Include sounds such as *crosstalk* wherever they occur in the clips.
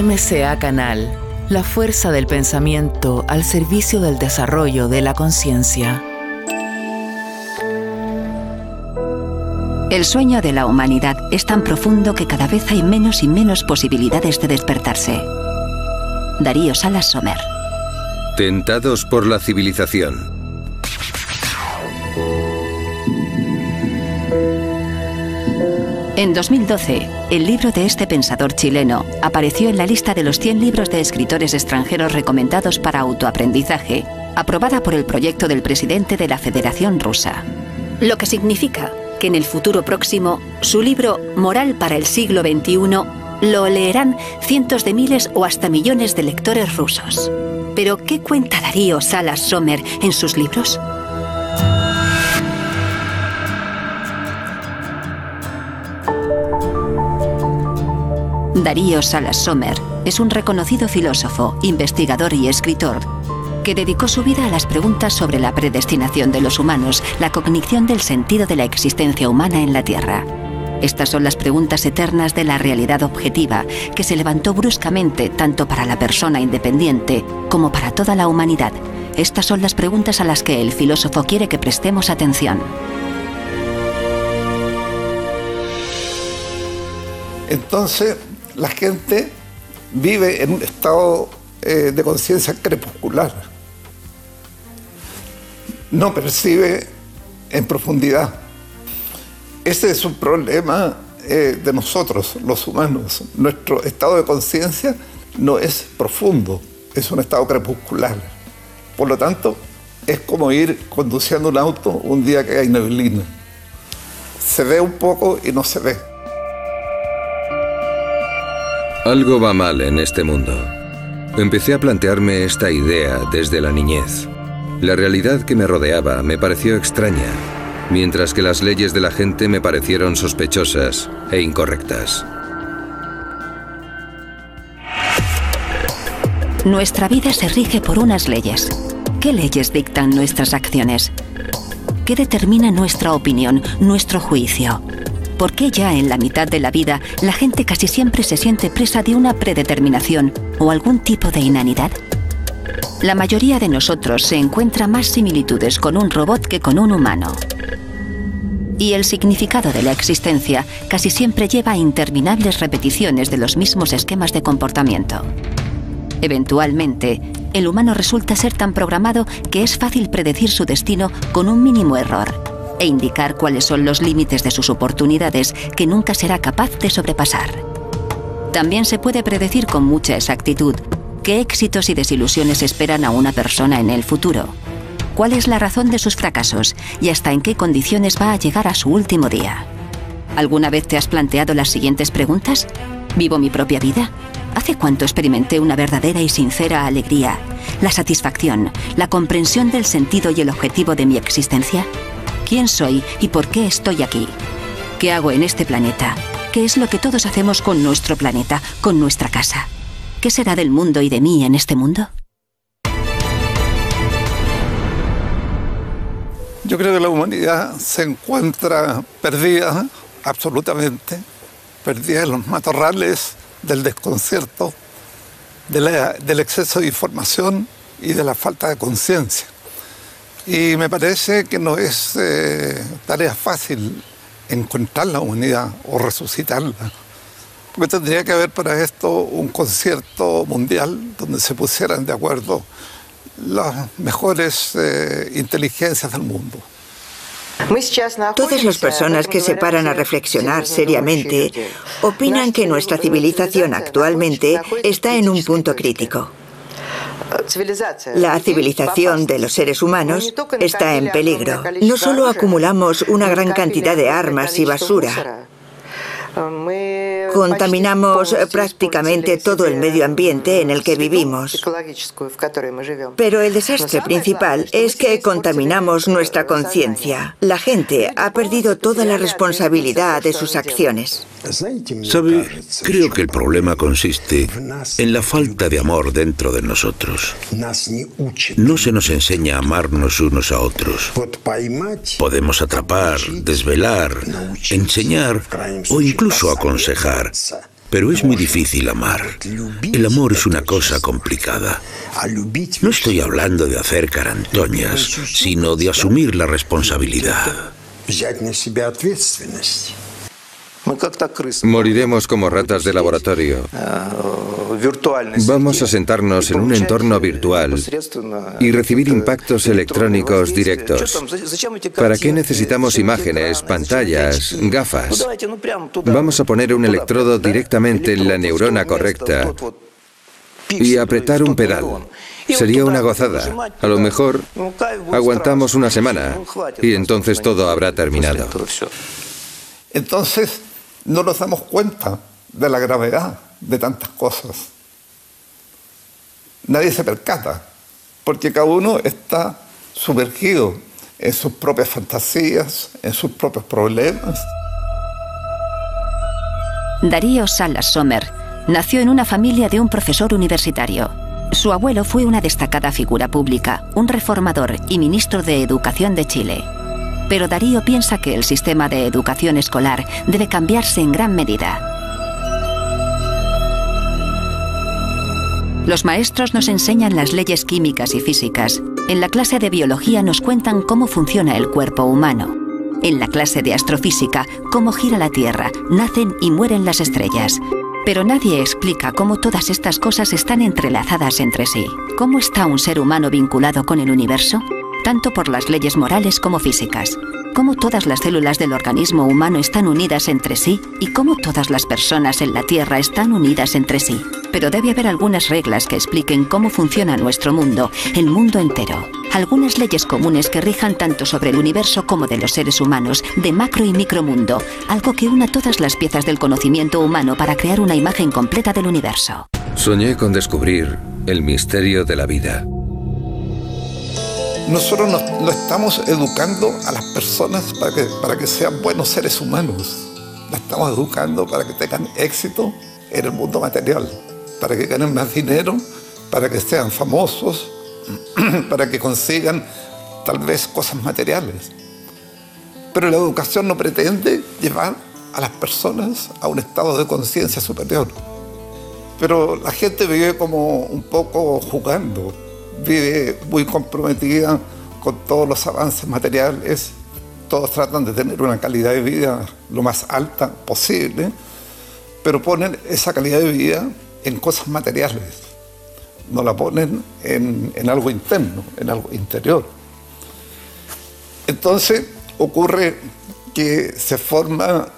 MCA Canal, la fuerza del pensamiento al servicio del desarrollo de la conciencia. El sueño de la humanidad es tan profundo que cada vez hay menos y menos posibilidades de despertarse. Darío Salas Sommer. Tentados por la civilización. En 2012, el libro de este pensador chileno apareció en la lista de los 100 libros de escritores extranjeros recomendados para autoaprendizaje, aprobada por el proyecto del presidente de la Federación Rusa. Lo que significa que en el futuro próximo, su libro Moral para el siglo XXI lo leerán cientos de miles o hasta millones de lectores rusos. Pero, ¿qué cuenta Darío Salas Sommer en sus libros? Darío Salas Sommer es un reconocido filósofo, investigador y escritor que dedicó su vida a las preguntas sobre la predestinación de los humanos, la cognición del sentido de la existencia humana en la Tierra. Estas son las preguntas eternas de la realidad objetiva, que se levantó bruscamente tanto para la persona independiente como para toda la humanidad. Estas son las preguntas a las que el filósofo quiere que prestemos atención. Entonces, la gente vive en un estado eh, de conciencia crepuscular no percibe en profundidad. Ese es un problema eh, de nosotros, los humanos. Nuestro estado de conciencia no es profundo, es un estado crepuscular. Por lo tanto, es como ir conduciendo un auto un día que hay neblina. Se ve un poco y no se ve. Algo va mal en este mundo. Empecé a plantearme esta idea desde la niñez. La realidad que me rodeaba me pareció extraña, mientras que las leyes de la gente me parecieron sospechosas e incorrectas. Nuestra vida se rige por unas leyes. ¿Qué leyes dictan nuestras acciones? ¿Qué determina nuestra opinión, nuestro juicio? ¿Por qué ya en la mitad de la vida la gente casi siempre se siente presa de una predeterminación o algún tipo de inanidad? La mayoría de nosotros se encuentra más similitudes con un robot que con un humano. Y el significado de la existencia casi siempre lleva a interminables repeticiones de los mismos esquemas de comportamiento. Eventualmente, el humano resulta ser tan programado que es fácil predecir su destino con un mínimo error e indicar cuáles son los límites de sus oportunidades que nunca será capaz de sobrepasar. También se puede predecir con mucha exactitud ¿Qué éxitos y desilusiones esperan a una persona en el futuro? ¿Cuál es la razón de sus fracasos y hasta en qué condiciones va a llegar a su último día? ¿Alguna vez te has planteado las siguientes preguntas? ¿Vivo mi propia vida? ¿Hace cuánto experimenté una verdadera y sincera alegría, la satisfacción, la comprensión del sentido y el objetivo de mi existencia? ¿Quién soy y por qué estoy aquí? ¿Qué hago en este planeta? ¿Qué es lo que todos hacemos con nuestro planeta, con nuestra casa? ¿Qué será del mundo y de mí en este mundo? Yo creo que la humanidad se encuentra perdida, absolutamente, perdida en los matorrales del desconcierto, del exceso de información y de la falta de conciencia. Y me parece que no es eh, tarea fácil encontrar la humanidad o resucitarla. Porque tendría que haber para esto un concierto mundial donde se pusieran de acuerdo las mejores eh, inteligencias del mundo. Todas las personas que se paran a reflexionar seriamente opinan que nuestra civilización actualmente está en un punto crítico. La civilización de los seres humanos está en peligro. No solo acumulamos una gran cantidad de armas y basura, Contaminamos prácticamente todo el medio ambiente en el que vivimos. Pero el desastre principal es que contaminamos nuestra conciencia. La gente ha perdido toda la responsabilidad de sus acciones. ¿Sabe? Creo que el problema consiste en la falta de amor dentro de nosotros. No se nos enseña a amarnos unos a otros. Podemos atrapar, desvelar, enseñar o incluso aconsejar. Pero es muy difícil amar. El amor es una cosa complicada. No estoy hablando de hacer carantoñas, sino de asumir la responsabilidad. Moriremos como ratas de laboratorio. Vamos a sentarnos en un entorno virtual y recibir impactos electrónicos directos. ¿Para qué necesitamos imágenes, pantallas, gafas? Vamos a poner un electrodo directamente en la neurona correcta y apretar un pedal. Sería una gozada. A lo mejor aguantamos una semana y entonces todo habrá terminado. Entonces, no nos damos cuenta de la gravedad de tantas cosas. Nadie se percata, porque cada uno está sumergido en sus propias fantasías, en sus propios problemas. Darío Salas Sommer nació en una familia de un profesor universitario. Su abuelo fue una destacada figura pública, un reformador y ministro de Educación de Chile pero Darío piensa que el sistema de educación escolar debe cambiarse en gran medida. Los maestros nos enseñan las leyes químicas y físicas. En la clase de biología nos cuentan cómo funciona el cuerpo humano. En la clase de astrofísica, cómo gira la Tierra, nacen y mueren las estrellas. Pero nadie explica cómo todas estas cosas están entrelazadas entre sí. ¿Cómo está un ser humano vinculado con el universo? Tanto por las leyes morales como físicas, cómo todas las células del organismo humano están unidas entre sí y cómo todas las personas en la Tierra están unidas entre sí. Pero debe haber algunas reglas que expliquen cómo funciona nuestro mundo, el mundo entero. Algunas leyes comunes que rijan tanto sobre el universo como de los seres humanos, de macro y micromundo, algo que una todas las piezas del conocimiento humano para crear una imagen completa del universo. Soñé con descubrir el misterio de la vida nosotros no, estamos educando a las personas para que, para que sean buenos seres humanos. Las estamos educando para que tengan éxito en el mundo material, para que ganen más dinero, para que sean famosos, *clears throat* para que consigan tal vez cosas materiales. Pero la educación no pretende llevar a las personas a un estado de conciencia superior. Pero la gente vive como un poco jugando, vive muy comprometida con todos los avances materiales. Todos tratan de tener una calidad de vida lo más alta posible, pero ponen esa calidad de vida en cosas materiales. No la ponen en, algo interno, en algo interior. Entonces ocurre que se forma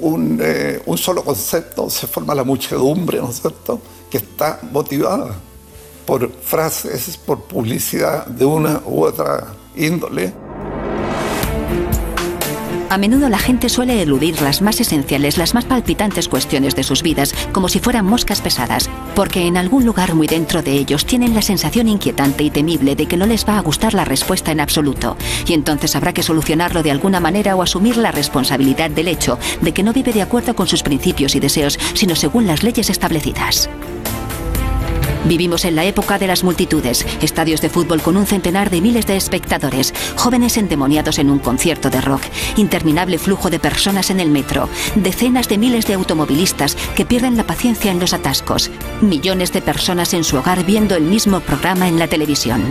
un, eh, un, solo concepto, se forma la muchedumbre, ¿no es cierto?, que está motivada por frases, por publicidad de una u otra índole. A menudo la gente suele eludir las más esenciales, las más palpitantes cuestiones de sus vidas, como si fueran moscas pesadas, porque en algún lugar muy dentro de ellos tienen la sensación inquietante y temible de que no les va a gustar la respuesta en absoluto, y entonces habrá que solucionarlo de alguna manera o asumir la responsabilidad del hecho de que no vive de acuerdo con sus principios y deseos, sino según las leyes establecidas. Vivimos en la época de las multitudes, estadios de fútbol con un centenar de miles de espectadores, jóvenes endemoniados en un concierto de rock, interminable flujo de personas en el metro, decenas de miles de automovilistas que pierden la paciencia en los atascos, millones de personas en su hogar viendo el mismo programa en la televisión.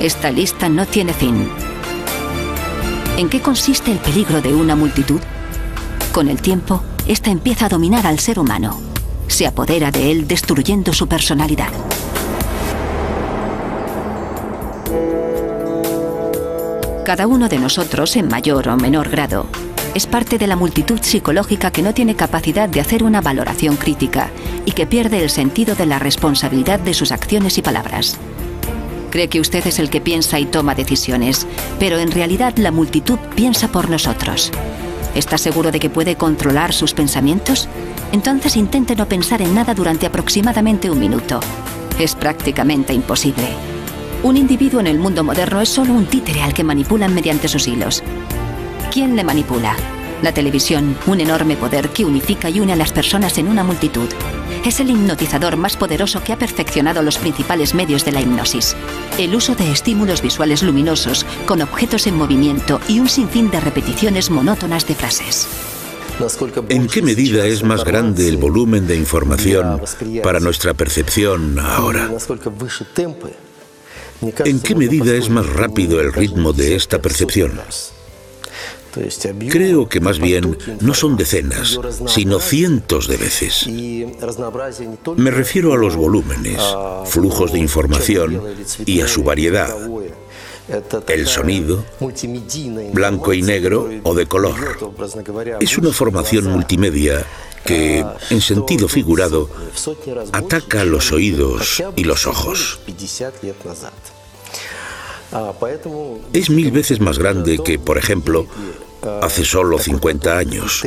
Esta lista no tiene fin. ¿En qué consiste el peligro de una multitud? Con el tiempo, esta empieza a dominar al ser humano se apodera de él destruyendo su personalidad. Cada uno de nosotros, en mayor o menor grado, es parte de la multitud psicológica que no tiene capacidad de hacer una valoración crítica y que pierde el sentido de la responsabilidad de sus acciones y palabras. Cree que usted es el que piensa y toma decisiones, pero en realidad la multitud piensa por nosotros. ¿Está seguro de que puede controlar sus pensamientos? Entonces intente no pensar en nada durante aproximadamente un minuto. Es prácticamente imposible. Un individuo en el mundo moderno es solo un títere al que manipulan mediante sus hilos. ¿Quién le manipula? La televisión, un enorme poder que unifica y une a las personas en una multitud. Es el hipnotizador más poderoso que ha perfeccionado los principales medios de la hipnosis. El uso de estímulos visuales luminosos, con objetos en movimiento y un sinfín de repeticiones monótonas de frases. ¿En qué medida es más grande el volumen de información para nuestra percepción ahora? ¿En qué medida es más rápido el ritmo de esta percepción? Creo que más bien no son decenas, sino cientos de veces. Me refiero a los volúmenes, flujos de información y a su variedad. El sonido, blanco y negro o de color. Es una formación multimedia que, en sentido figurado, ataca los oídos y los ojos. Es mil veces más grande que, por ejemplo, hace solo 50 años.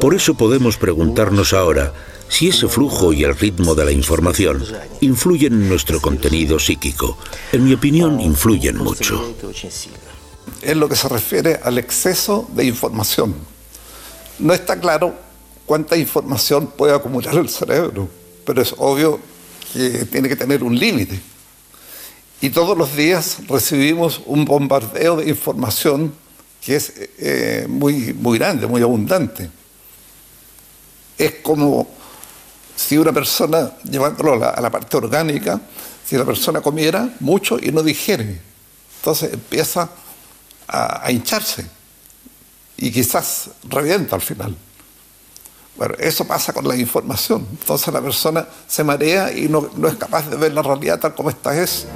Por eso podemos preguntarnos ahora si ese flujo y el ritmo de la información influyen en nuestro contenido psíquico. En mi opinión, influyen mucho. Es lo que se refiere al exceso de información. No está claro cuánta información puede acumular el cerebro, pero es obvio que tiene que tener un límite. Y todos los días recibimos un bombardeo de información que es eh, muy, muy grande, muy abundante. Es como si una persona, llevándolo a la, parte orgánica, si la persona comiera mucho y no digiere, entonces empieza a, hincharse y quizás revienta al final. Bueno, eso pasa con la información. Entonces la persona se marea y no, no es capaz de ver la realidad tal como esta es.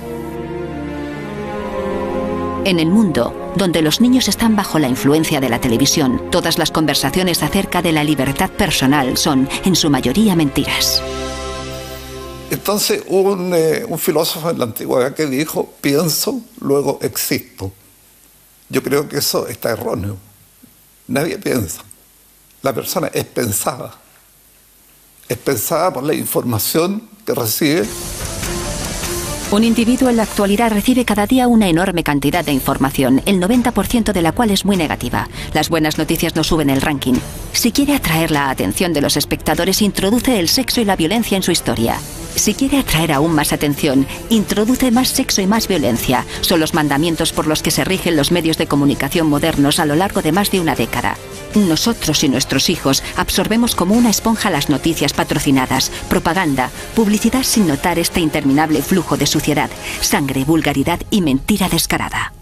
En el mundo, donde los niños están bajo la influencia de la televisión, todas las conversaciones acerca de la libertad personal son, en su mayoría, mentiras. Entonces un, eh, un filósofo en la antigüedad que dijo, pienso, luego existo. Yo creo que eso está erróneo. Nadie piensa. La persona es pensada. Es pensada por la información que recibe un individuo en la actualidad recibe cada día una enorme cantidad de información, el 90% de la cual es muy negativa. Las buenas noticias no suben el ranking. Si quiere atraer la atención de los espectadores, introduce el sexo y la violencia en su historia. Si quiere atraer aún más atención, introduce más sexo y más violencia. Son los mandamientos por los que se rigen los medios de comunicación modernos a lo largo de más de una década. Nosotros y nuestros hijos absorbemos como una esponja las noticias patrocinadas, propaganda, publicidad sin notar este interminable flujo de suciedad, sangre, vulgaridad y mentira descarada.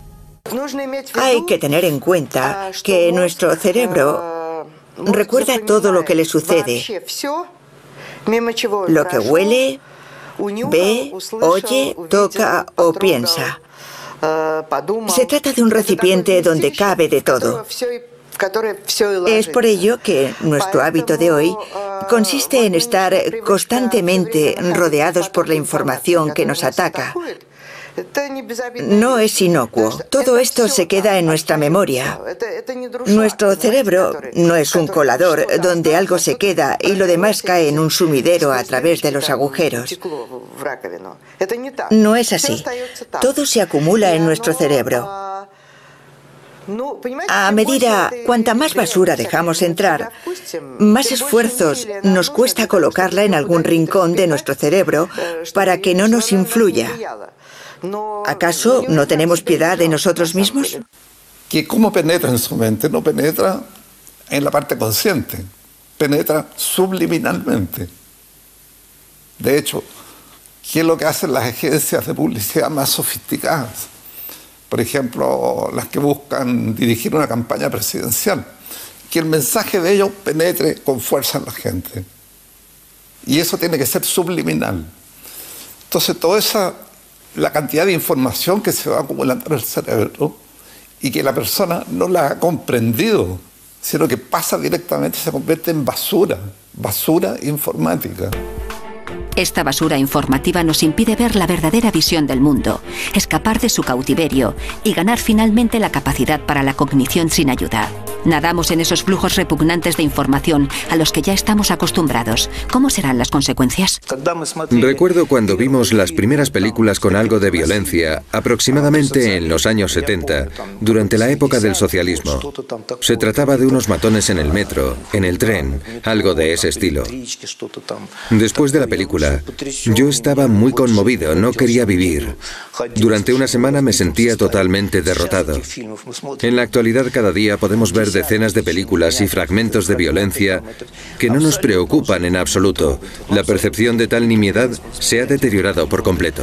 Hay que tener en cuenta que nuestro cerebro recuerda todo lo que le sucede, lo que huele, ve, oye, toca o piensa. Se trata de un recipiente donde cabe de todo. Es por ello que nuestro hábito de hoy consiste en estar constantemente rodeados por la información que nos ataca. No es inocuo. Todo esto se queda en nuestra memoria. Nuestro cerebro no es un colador donde algo se queda y lo demás cae en un sumidero a través de los agujeros. No es así. Todo se acumula en nuestro cerebro. A medida cuanta más basura dejamos entrar, más esfuerzos nos cuesta colocarla en algún rincón de nuestro cerebro para que no nos influya. ¿Acaso no tenemos piedad de nosotros mismos? Que cómo penetra en su mente, no penetra en la parte consciente, penetra subliminalmente. De hecho, ¿qué es lo que hacen las agencias de publicidad más sofisticadas? Por ejemplo, las que buscan dirigir una campaña presidencial, que el mensaje de ellos penetre con fuerza en la gente. Y eso tiene que ser subliminal. Entonces, toda esa, la cantidad de información que se va acumulando en el cerebro y que la persona no la ha comprendido, sino que pasa directamente, se convierte en basura, basura informática. Esta basura informativa nos impide ver la verdadera visión del mundo, escapar de su cautiverio y ganar finalmente la capacidad para la cognición sin ayuda. Nadamos en esos flujos repugnantes de información a los que ya estamos acostumbrados. ¿Cómo serán las consecuencias? Recuerdo cuando vimos las primeras películas con algo de violencia, aproximadamente en los años 70, durante la época del socialismo. Se trataba de unos matones en el metro, en el tren, algo de ese estilo. Después de la película, yo estaba muy conmovido, no quería vivir. Durante una semana me sentía totalmente derrotado. En la actualidad cada día podemos ver decenas de películas y fragmentos de violencia que no nos preocupan en absoluto. La percepción de tal nimiedad se ha deteriorado por completo.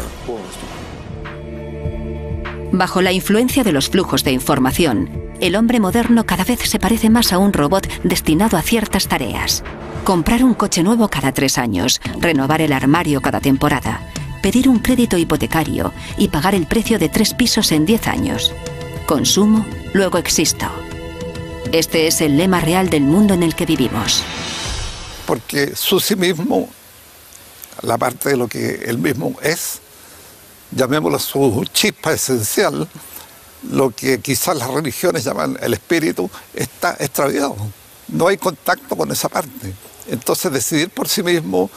Bajo la influencia de los flujos de información, el hombre moderno cada vez se parece más a un robot destinado a ciertas tareas. Comprar un coche nuevo cada tres años, renovar el armario cada temporada, pedir un crédito hipotecario y pagar el precio de tres pisos en diez años. Consumo, luego existo. Este es el lema real del mundo en el que vivimos. Porque su sí mismo, la parte de lo que él mismo es, llamémoslo su chispa esencial, lo que quizás las religiones llaman el espíritu, está extraviado. No hay contacto con esa parte. Entonces decidir por sí mismo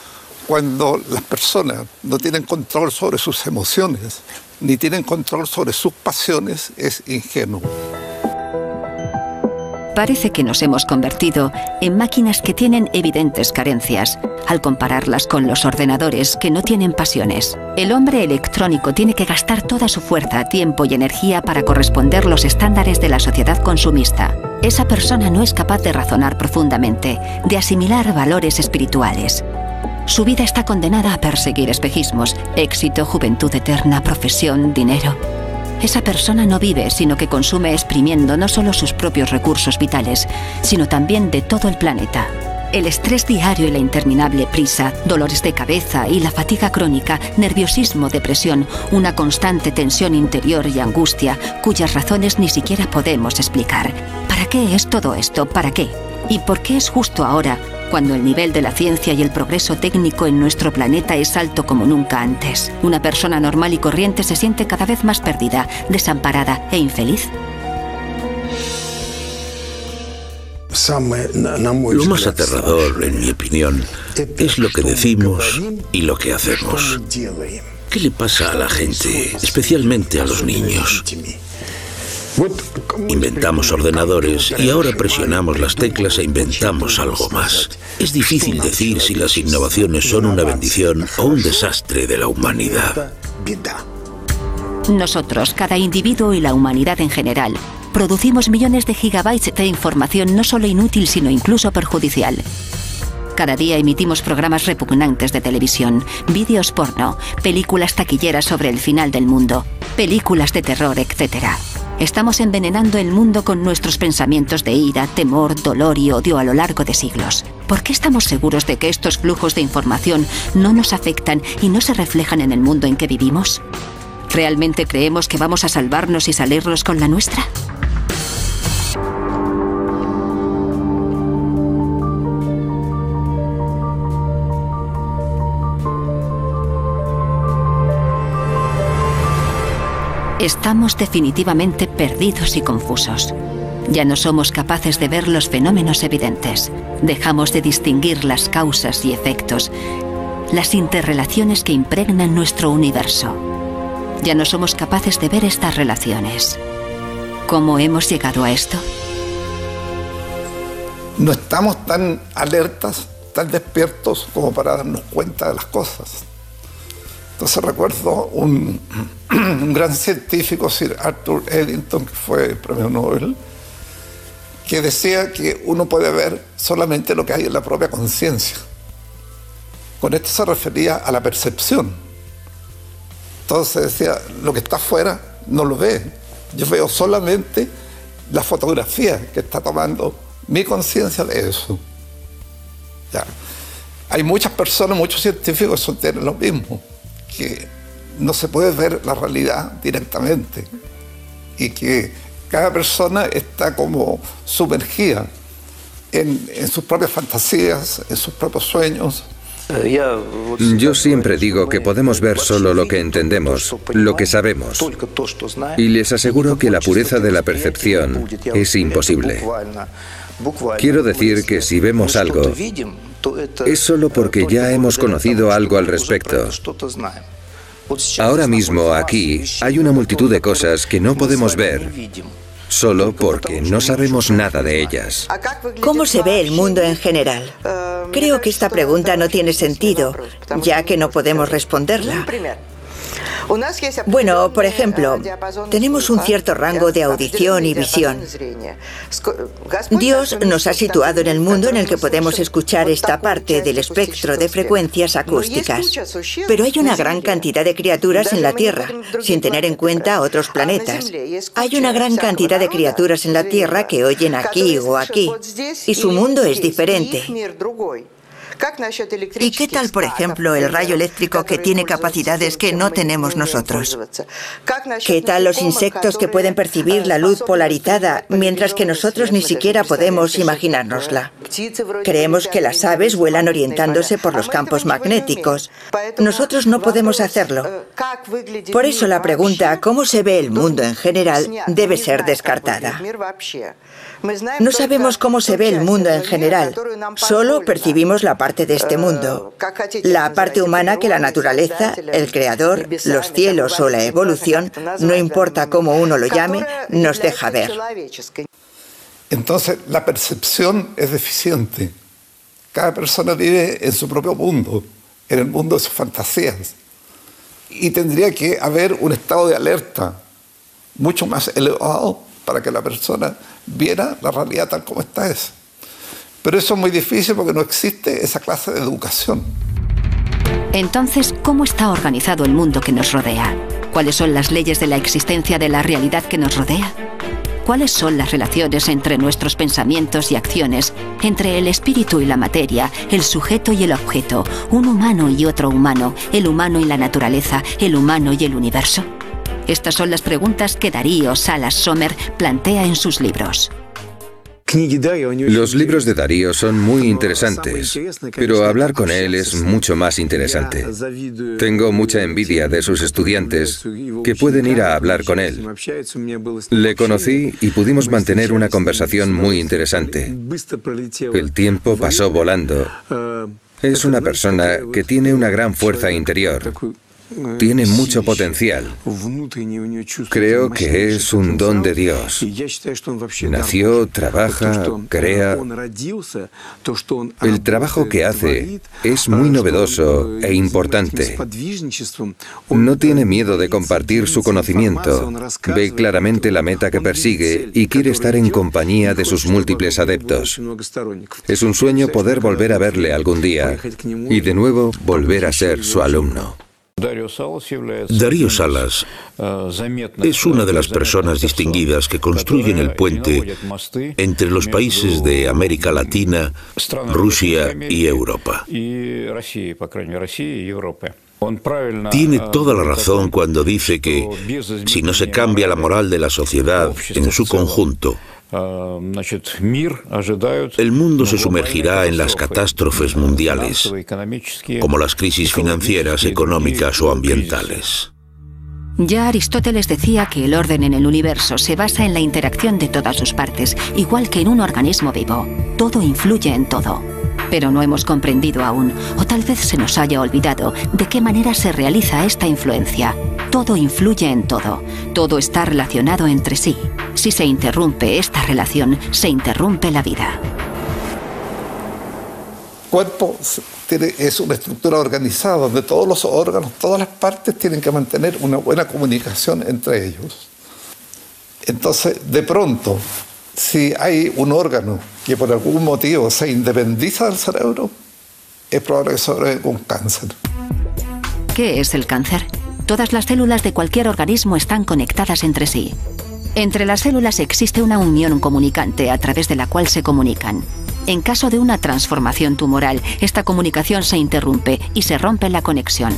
cuando las personas no tienen control sobre sus emociones, ni tienen control sobre sus pasiones, es ingenuo. Parece que nos hemos convertido en máquinas que tienen evidentes carencias, al compararlas con los ordenadores que no tienen pasiones. El hombre electrónico tiene que gastar toda su fuerza, tiempo y energía para corresponder los estándares de la sociedad consumista. Esa persona no es capaz de razonar profundamente, de asimilar valores espirituales. Su vida está condenada a perseguir espejismos, éxito, juventud eterna, profesión, dinero. Esa persona no vive, sino que consume exprimiendo no solo sus propios recursos vitales, sino también de todo el planeta. El estrés diario y la interminable prisa, dolores de cabeza y la fatiga crónica, nerviosismo, depresión, una constante tensión interior y angustia cuyas razones ni siquiera podemos explicar. ¿Para qué es todo esto? ¿Para qué? ¿Y por qué es justo ahora, cuando el nivel de la ciencia y el progreso técnico en nuestro planeta es alto como nunca antes? Una persona normal y corriente se siente cada vez más perdida, desamparada e infeliz. Lo más aterrador, en mi opinión, es lo que decimos y lo que hacemos. ¿Qué le pasa a la gente, especialmente a los niños? Inventamos ordenadores y ahora presionamos las teclas e inventamos algo más. Es difícil decir si las innovaciones son una bendición o un desastre de la humanidad. Nosotros, cada individuo y la humanidad en general, producimos millones de gigabytes de información no solo inútil, sino incluso perjudicial. Cada día emitimos programas repugnantes de televisión, vídeos porno, películas taquilleras sobre el final del mundo, películas de terror, etc. Estamos envenenando el mundo con nuestros pensamientos de ira, temor, dolor y odio a lo largo de siglos. ¿Por qué estamos seguros de que estos flujos de información no nos afectan y no se reflejan en el mundo en que vivimos? ¿Realmente creemos que vamos a salvarnos y salirnos con la nuestra? Estamos definitivamente perdidos y confusos. Ya no somos capaces de ver los fenómenos evidentes. Dejamos de distinguir las causas y efectos, las interrelaciones que impregnan nuestro universo. Ya no somos capaces de ver estas relaciones. ¿Cómo hemos llegado a esto? No estamos tan alertas, tan despiertos como para darnos cuenta de las cosas. Entonces recuerdo *clears throat* un, gran científico, Sir Arthur Eddington, que fue premio Nobel, que decía que uno puede ver solamente lo que hay en la propia conciencia. Con esto se refería a la percepción. Entonces decía, lo que está afuera no lo ve. Yo veo solamente la fotografía que está tomando mi conciencia de eso. Hay muchas personas, muchos científicos que sostienen lo mismo que no se puede ver la realidad directamente y que cada persona está como sumergida en, sus propias fantasías, en sus propios sueños. Yo siempre digo que podemos ver solo lo que entendemos, lo que sabemos. Y les aseguro que la pureza de la percepción es imposible. Quiero decir que si vemos algo, es solo porque ya hemos conocido algo al respecto. Ahora mismo aquí hay una multitud de cosas que no podemos ver solo porque no sabemos nada de ellas. ¿Cómo se ve el mundo en general? Creo que esta pregunta no tiene sentido, ya que no podemos responderla. Bueno, por ejemplo, tenemos un cierto rango de audición y visión. Dios nos ha situado en el mundo en el que podemos escuchar esta parte del espectro de frecuencias acústicas. Pero hay una gran cantidad de criaturas en la Tierra, sin tener en cuenta otros planetas. Hay una gran cantidad de criaturas en la Tierra que oyen aquí o aquí, y su mundo es diferente. ¿Y qué tal, por ejemplo, el rayo eléctrico que tiene capacidades que no tenemos nosotros? ¿Qué tal los insectos que pueden percibir la luz polarizada mientras que nosotros ni siquiera podemos imaginárnosla? Creemos que las aves vuelan orientándose por los campos magnéticos. Nosotros no podemos hacerlo. Por eso la pregunta ¿cómo se ve el mundo en general? debe ser descartada. No sabemos cómo se ve el mundo en general, solo percibimos la parte de este mundo, la parte humana que la naturaleza, el creador, los cielos o la evolución, no importa cómo uno lo llame, nos deja ver. Entonces, la percepción es deficiente. Cada persona vive en su propio mundo, en el mundo de sus fantasías. Y tendría que haber un estado de alerta mucho más elevado para que la persona viera la realidad tal como está es. Pero eso es muy difícil porque no existe esa clase de educación. Entonces, ¿cómo está organizado el mundo que nos rodea? ¿Cuáles son las leyes de la existencia de la realidad que nos rodea? ¿Cuáles son las relaciones entre nuestros pensamientos y acciones, entre el espíritu y la materia, el sujeto y el objeto, un humano y otro humano, el humano y la naturaleza, el humano y el universo? Estas son las preguntas que Darío Salas Sommer plantea en sus libros. Los libros de Darío son muy interesantes, pero hablar con él es mucho más interesante. Tengo mucha envidia de sus estudiantes que pueden ir a hablar con él. Le conocí y pudimos mantener una conversación muy interesante. El tiempo pasó volando. Es una persona que tiene una gran fuerza interior tiene mucho potencial. Creo que es un don de Dios. Nació, trabaja, crea. El trabajo que hace es muy novedoso e importante. No tiene miedo de compartir su conocimiento. Ve claramente la meta que persigue y quiere estar en compañía de sus múltiples adeptos. Es un sueño poder volver a verle algún día y de nuevo volver a ser su alumno. Darío Salas es una de las personas distinguidas que construyen el puente entre los países de América Latina, Rusia y Europa. Tiene toda la razón cuando dice que si no se cambia la moral de la sociedad en su conjunto, el mundo se sumergirá en las catástrofes mundiales, como las crisis financieras, económicas o ambientales. Ya Aristóteles decía que el orden en el universo se basa en la interacción de todas sus partes, igual que en un organismo vivo. Todo influye en todo. Pero no hemos comprendido aún, o tal vez se nos haya olvidado, de qué manera se realiza esta influencia. Todo influye en todo. Todo está relacionado entre sí. Si se interrumpe esta relación, se interrumpe la vida. Cuerpo es una estructura organizada donde todos los órganos, todas las partes tienen que mantener una buena comunicación entre ellos. Entonces, de pronto, si hay un órgano que por algún motivo se independiza del cerebro, es probable que sobrevenga un cáncer. ¿Qué es el cáncer? Todas las células de cualquier organismo están conectadas entre sí. Entre las células existe una unión comunicante a través de la cual se comunican. En caso de una transformación tumoral, esta comunicación se interrumpe y se rompe la conexión.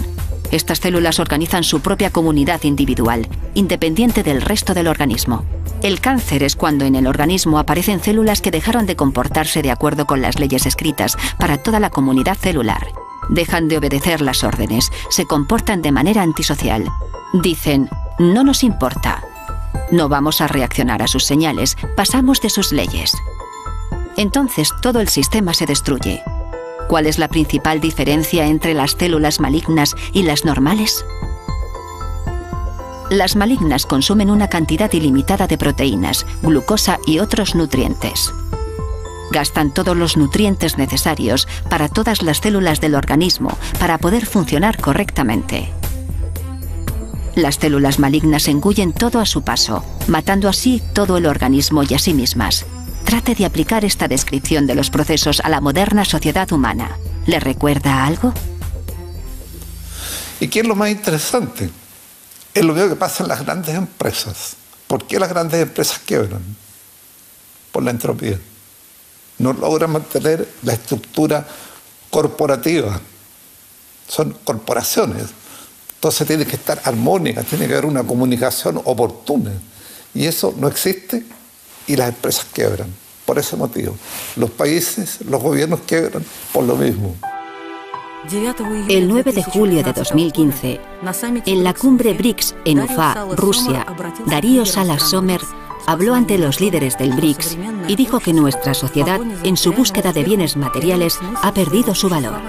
Estas células organizan su propia comunidad individual, independiente del resto del organismo. El cáncer es cuando en el organismo aparecen células que dejaron de comportarse de acuerdo con las leyes escritas para toda la comunidad celular. Dejan de obedecer las órdenes, se comportan de manera antisocial. Dicen, no nos importa. No vamos a reaccionar a sus señales, pasamos de sus leyes. Entonces todo el sistema se destruye. ¿Cuál es la principal diferencia entre las células malignas y las normales? Las malignas consumen una cantidad ilimitada de proteínas, glucosa y otros nutrientes. Gastan todos los nutrientes necesarios para todas las células del organismo para poder funcionar correctamente. Las células malignas engullen todo a su paso, matando así todo el organismo y a sí mismas. Trate de aplicar esta descripción de los procesos a la moderna sociedad humana. ¿Le recuerda algo? ¿Y qué es lo más interesante? Es lo mismo que pasa en las grandes empresas. ¿Por qué las grandes empresas quiebran? Por la entropía. No logran mantener la estructura corporativa. Son corporaciones. Entonces tiene que estar armónica, tiene que haber una comunicación oportuna. Y eso no existe y las empresas quiebran. Por ese motivo. Los países, los gobiernos quiebran por lo mismo. El 9 de julio de 2015, en la cumbre BRICS en Ufa, Rusia, Darío Salas Sommer habló ante los líderes del BRICS y dijo que nuestra sociedad, en su búsqueda de bienes materiales, ha perdido su valor.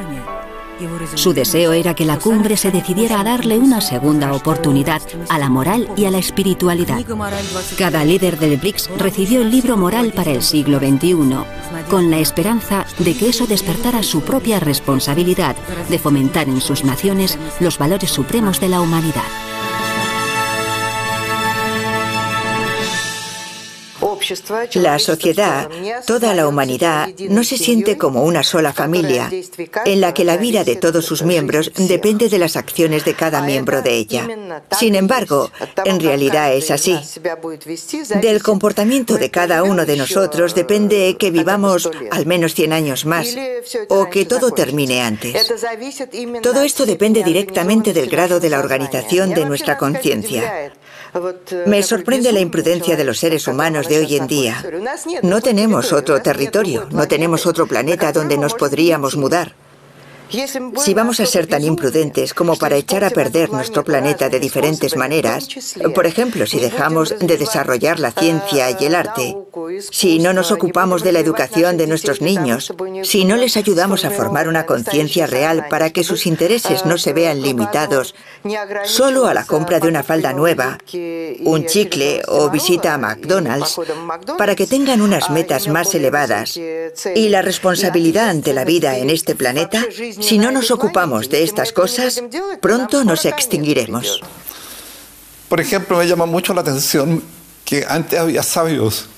Su deseo era que la cumbre se decidiera a darle una segunda oportunidad a la moral y a la espiritualidad. Cada líder del BRICS recibió el libro moral para el siglo XXI, con la esperanza de que eso despertara su propia responsabilidad de fomentar en sus naciones los valores supremos de la humanidad. La sociedad, toda la humanidad, no se siente como una sola familia, en la que la vida de todos sus miembros depende de las acciones de cada miembro de ella. Sin embargo, en realidad es así. Del comportamiento de cada uno de nosotros depende que vivamos al menos 100 años más o que todo termine antes. Todo esto depende directamente del grado de la organización de nuestra conciencia. Me sorprende la imprudencia de los seres humanos de hoy en día. No tenemos otro territorio, no tenemos otro planeta donde nos podríamos mudar. Si vamos a ser tan imprudentes como para echar a perder nuestro planeta de diferentes maneras, por ejemplo, si dejamos de desarrollar la ciencia y el arte, si no nos ocupamos de la educación de nuestros niños, si no les ayudamos a formar una conciencia real para que sus intereses no se vean limitados solo a la compra de una falda nueva, un chicle o visita a McDonald's, para que tengan unas metas más elevadas y la responsabilidad ante la vida en este planeta, si no nos ocupamos de estas cosas, pronto nos extinguiremos. Por ejemplo, me llama mucho la atención que antes había sabios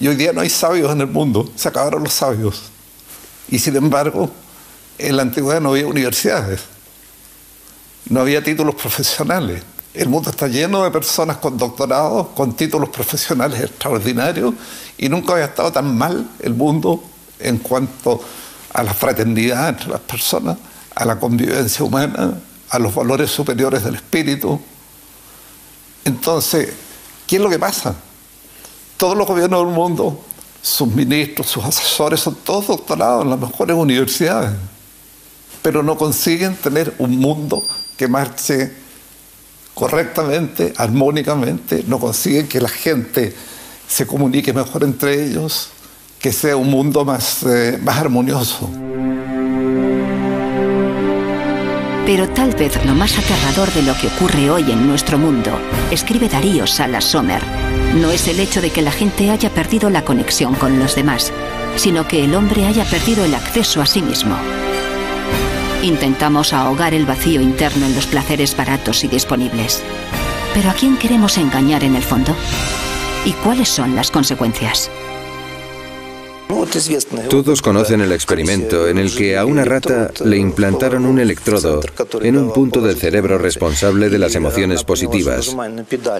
y hoy día no hay sabios en el mundo, se acabaron los sabios. Y sin embargo, en la antigüedad no había universidades, no había títulos profesionales. El mundo está lleno de personas con doctorados, con títulos profesionales extraordinarios, y nunca había estado tan mal el mundo en cuanto a la fraternidad entre las personas, a la convivencia humana, a los valores superiores del espíritu. Entonces, ¿qué es lo que pasa? Todos los gobiernos del mundo, sus ministros, sus asesores, son todos doctorados en las mejores universidades, pero no consiguen tener un mundo que marche correctamente, armónicamente, no consiguen que la gente se comunique mejor entre ellos, que sea un mundo más, eh, más armonioso. Pero tal vez lo más aterrador de lo que ocurre hoy en nuestro mundo, escribe Darío Salas Sommer, no es el hecho de que la gente haya perdido la conexión con los demás, sino que el hombre haya perdido el acceso a sí mismo. Intentamos ahogar el vacío interno en los placeres baratos y disponibles. Pero ¿a quién queremos engañar en el fondo? ¿Y cuáles son las consecuencias? Todos conocen el experimento en el que a una rata le implantaron un electrodo en un punto del cerebro responsable de las emociones positivas.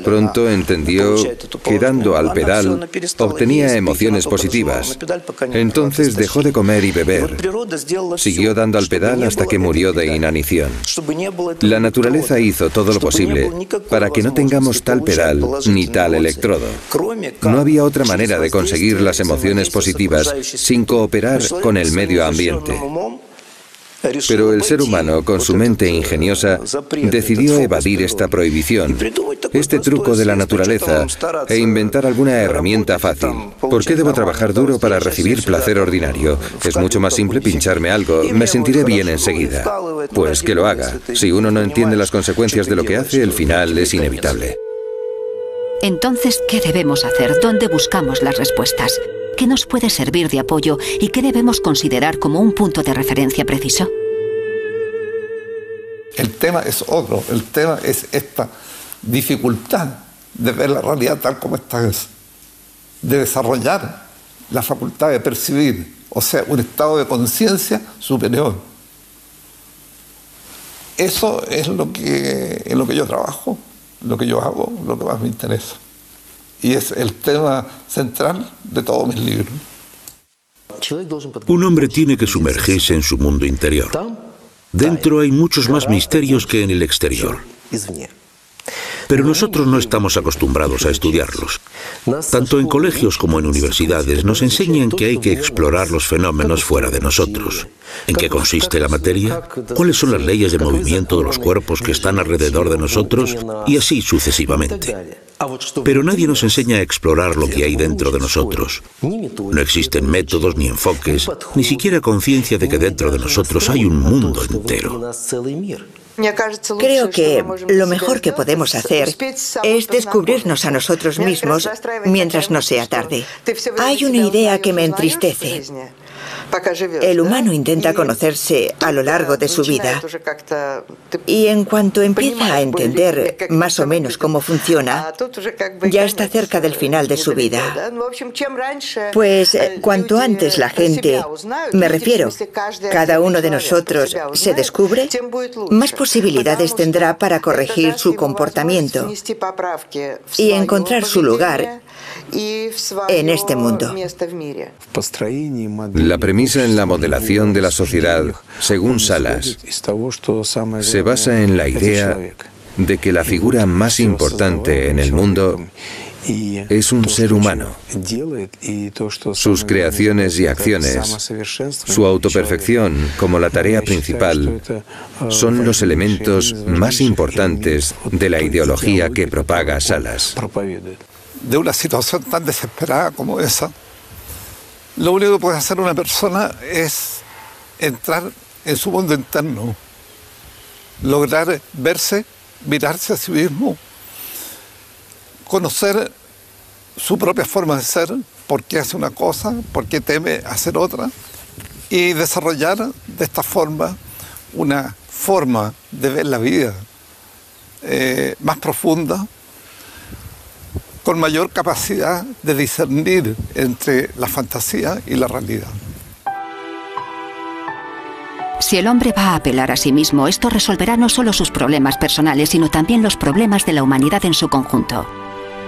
Pronto entendió que dando al pedal obtenía emociones positivas. Entonces dejó de comer y beber. Siguió dando al pedal hasta que murió de inanición. La naturaleza hizo todo lo posible para que no tengamos tal pedal ni tal electrodo. No había otra manera de conseguir las emociones positivas sin cooperar con el medio ambiente. Pero el ser humano, con su mente ingeniosa, decidió evadir esta prohibición, este truco de la naturaleza, e inventar alguna herramienta fácil. ¿Por qué debo trabajar duro para recibir placer ordinario? Es mucho más simple pincharme algo, me sentiré bien enseguida. Pues que lo haga. Si uno no entiende las consecuencias de lo que hace, el final es inevitable. Entonces, ¿qué debemos hacer? ¿Dónde buscamos las respuestas? ¿Qué nos puede servir de apoyo y qué debemos considerar como un punto de referencia preciso? El tema es otro, el tema es esta dificultad de ver la realidad tal como está, de desarrollar la facultad de percibir, o sea, un estado de conciencia superior. Eso es lo que, es lo que yo trabajo, lo que yo hago, lo que más me interesa. Y es el tema central de todos mis libros. Un hombre tiene que sumergirse en su mundo interior. Dentro hay muchos más misterios que en el exterior. Pero nosotros no estamos acostumbrados a estudiarlos. Tanto en colegios como en universidades nos enseñan que hay que explorar los fenómenos fuera de nosotros. ¿En qué consiste la materia? ¿Cuáles son las leyes de movimiento de los cuerpos que están alrededor de nosotros? Y así sucesivamente. Pero nadie nos enseña a explorar lo que hay dentro de nosotros. No existen métodos ni enfoques, ni siquiera conciencia de que dentro de nosotros hay un mundo entero. Creo que lo mejor que podemos hacer es descubrirnos a nosotros mismos mientras no sea tarde. Hay una idea que me entristece. El humano intenta conocerse a lo largo de su vida. y en cuanto empieza a entender más o menos cómo funciona, ya está cerca del final de su vida. Pues eh, cuanto antes la gente, me refiero, cada uno de nosotros se descubre, más posibilidades tendrá para corregir su comportamiento y encontrar su lugar en este mundo. La premisa en la modelación de la sociedad, según Salas, se basa en la idea de que la figura más importante en el mundo es un ser humano. Sus creaciones y acciones, su autoperfección como la tarea principal, son los elementos más importantes de la ideología que propaga Salas de una situación tan desesperada como esa, lo único que puede hacer una persona es entrar en su mundo interno, lograr verse, mirarse a sí mismo, conocer su propia forma de ser, por qué hace una cosa, por qué teme hacer otra, y desarrollar de esta forma una forma de ver la vida eh, más profunda, con mayor capacidad de discernir entre la fantasía y la realidad. Si el hombre va a apelar a sí mismo, esto resolverá no solo sus problemas personales, sino también los problemas de la humanidad en su conjunto.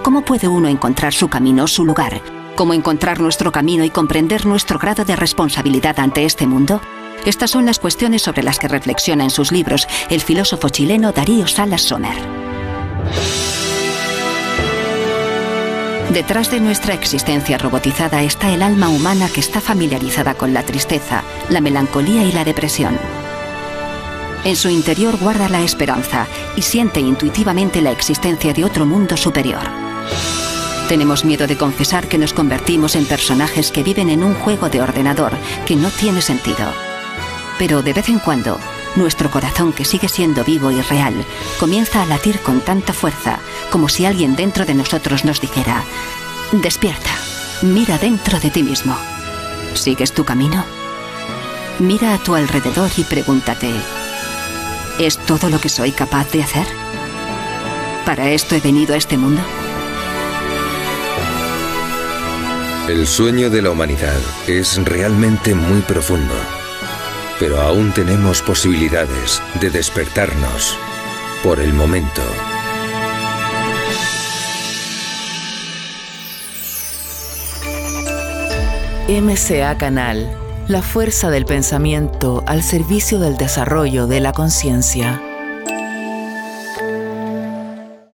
¿Cómo puede uno encontrar su camino, su lugar? ¿Cómo encontrar nuestro camino y comprender nuestro grado de responsabilidad ante este mundo? Estas son las cuestiones sobre las que reflexiona en sus libros el filósofo chileno Darío Salas Sommer. Detrás de nuestra existencia robotizada está el alma humana que está familiarizada con la tristeza, la melancolía y la depresión. En su interior guarda la esperanza y siente intuitivamente la existencia de otro mundo superior. Tenemos miedo de confesar que nos convertimos en personajes que viven en un juego de ordenador que no tiene sentido. Pero de vez en cuando, nuestro corazón, que sigue siendo vivo y real, comienza a latir con tanta fuerza como si alguien dentro de nosotros nos dijera, despierta, mira dentro de ti mismo. ¿Sigues tu camino? Mira a tu alrededor y pregúntate, ¿es todo lo que soy capaz de hacer? ¿Para esto he venido a este mundo? El sueño de la humanidad es realmente muy profundo pero aún tenemos posibilidades de despertarnos por el momento. MCA Canal, la fuerza del pensamiento al servicio del desarrollo de la conciencia.